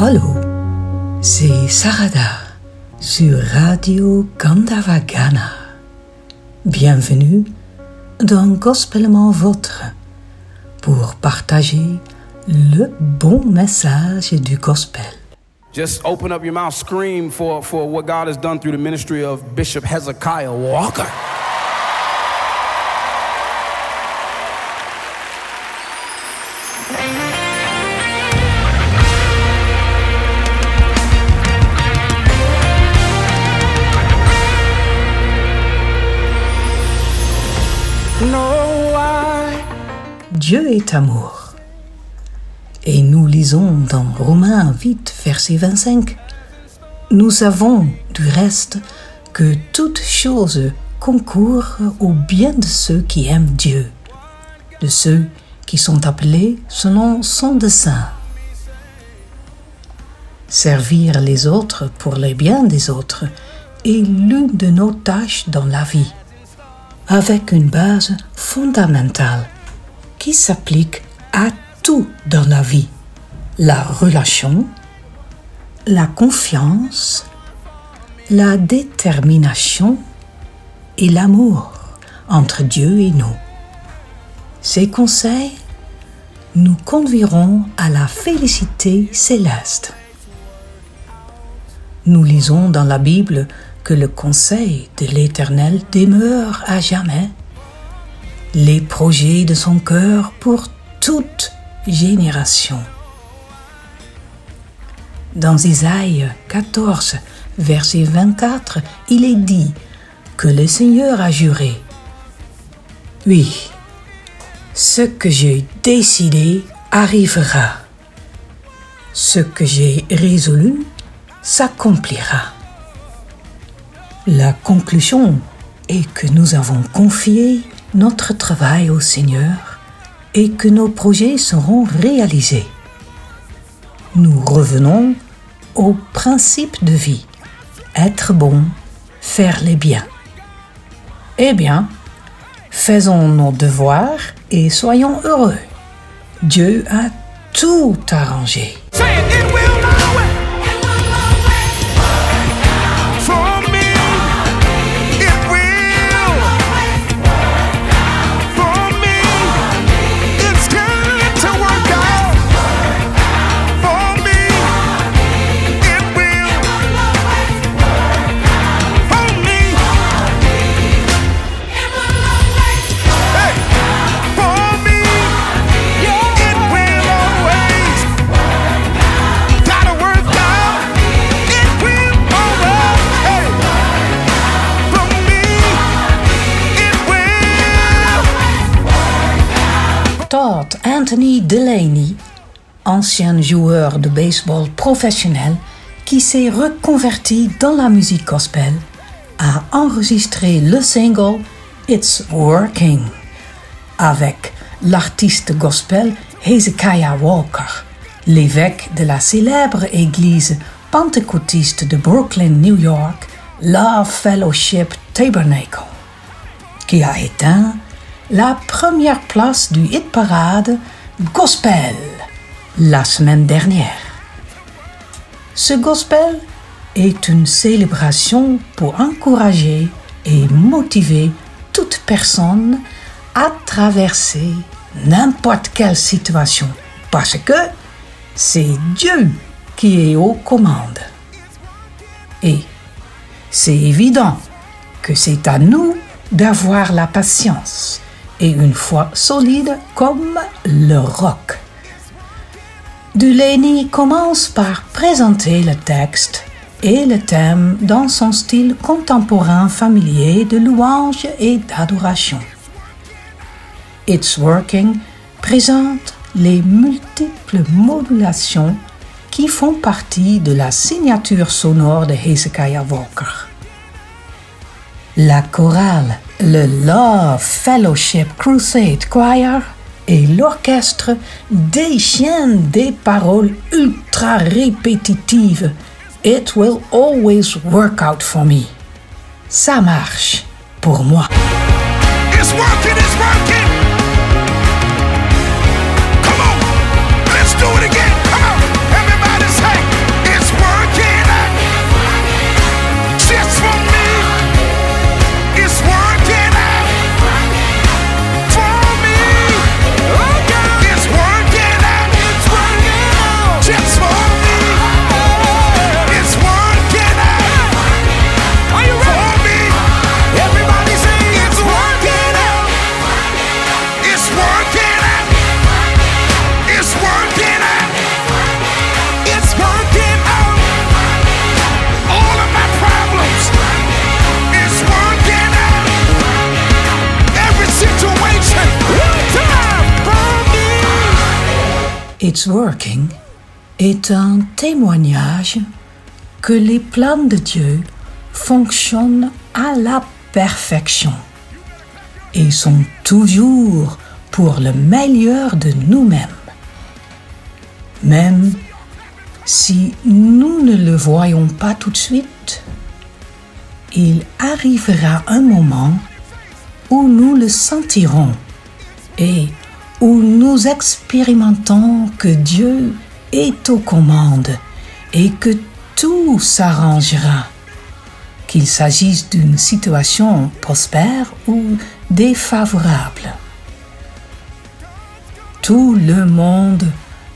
Allô, c'est Sarada sur Radio Gandavagana. Bienvenue dans Gospellement Votre pour partager le bon message du gospel. Just open up your mouth, scream for, for what God has done through the ministry of Bishop Hezekiah Walker. Dieu est amour. Et nous lisons dans Romains 8, verset 25, Nous savons du reste que toute chose concourt au bien de ceux qui aiment Dieu, de ceux qui sont appelés selon son dessein. Servir les autres pour le bien des autres est l'une de nos tâches dans la vie, avec une base fondamentale qui s'applique à tout dans la vie. La relation, la confiance, la détermination et l'amour entre Dieu et nous. Ces conseils nous conduiront à la félicité céleste. Nous lisons dans la Bible que le conseil de l'Éternel demeure à jamais les projets de son cœur pour toute génération. Dans Isaïe 14, verset 24, il est dit que le Seigneur a juré. Oui, ce que j'ai décidé arrivera. Ce que j'ai résolu s'accomplira. La conclusion est que nous avons confié notre travail au Seigneur et que nos projets seront réalisés. Nous revenons au principe de vie. Être bon, faire les biens. Eh bien, faisons nos devoirs et soyons heureux. Dieu a tout arrangé. Anthony Delaney, ancien joueur de baseball professionnel qui s'est reconverti dans la musique gospel, a enregistré le single It's Working avec l'artiste gospel Hezekiah Walker, l'évêque de la célèbre église pentecôtiste de Brooklyn, New York, Love Fellowship Tabernacle, qui a éteint la première place du hit parade Gospel la semaine dernière. Ce gospel est une célébration pour encourager et motiver toute personne à traverser n'importe quelle situation parce que c'est Dieu qui est aux commandes. Et c'est évident que c'est à nous d'avoir la patience et une foi solide comme le roc. Dulaney commence par présenter le texte et le thème dans son style contemporain familier de louange et d'adoration. It's Working présente les multiples modulations qui font partie de la signature sonore de Hezekiah Walker. La chorale, le Love Fellowship Crusade Choir et l'orchestre déchaînent des paroles ultra répétitives. It will always work out for me. Ça marche pour moi. It's working, it's working. It's Working est un témoignage que les plans de Dieu fonctionnent à la perfection et sont toujours pour le meilleur de nous-mêmes. Même si nous ne le voyons pas tout de suite, il arrivera un moment où nous le sentirons et où nous expérimentons que Dieu est aux commandes et que tout s'arrangera, qu'il s'agisse d'une situation prospère ou défavorable. Tout le monde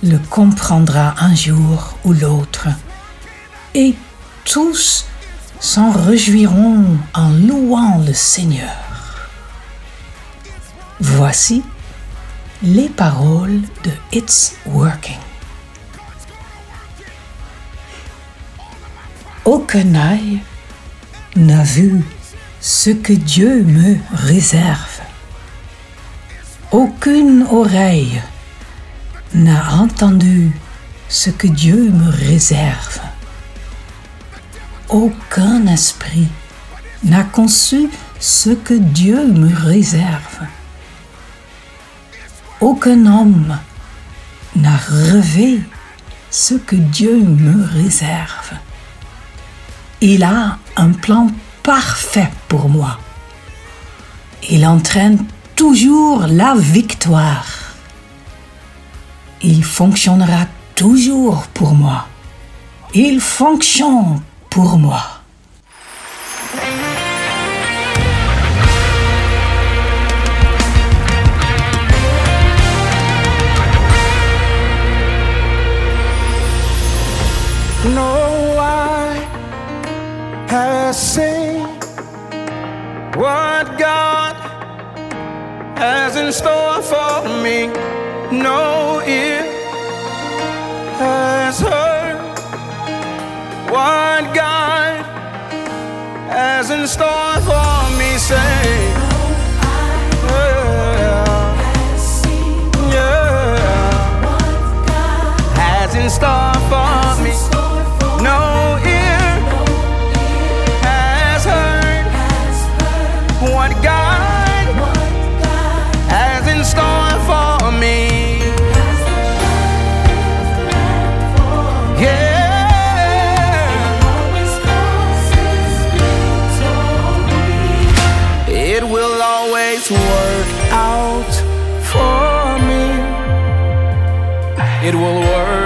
le comprendra un jour ou l'autre, et tous s'en réjouiront en louant le Seigneur. Voici les paroles de It's Working. Aucun œil n'a vu ce que Dieu me réserve. Aucune oreille n'a entendu ce que Dieu me réserve. Aucun esprit n'a conçu ce que Dieu me réserve. Aucun homme n'a rêvé ce que Dieu me réserve. Il a un plan parfait pour moi. Il entraîne toujours la victoire. Il fonctionnera toujours pour moi. Il fonctionne pour moi. No ear has heard what God has in store for me. Say, yeah, work out for me. It will work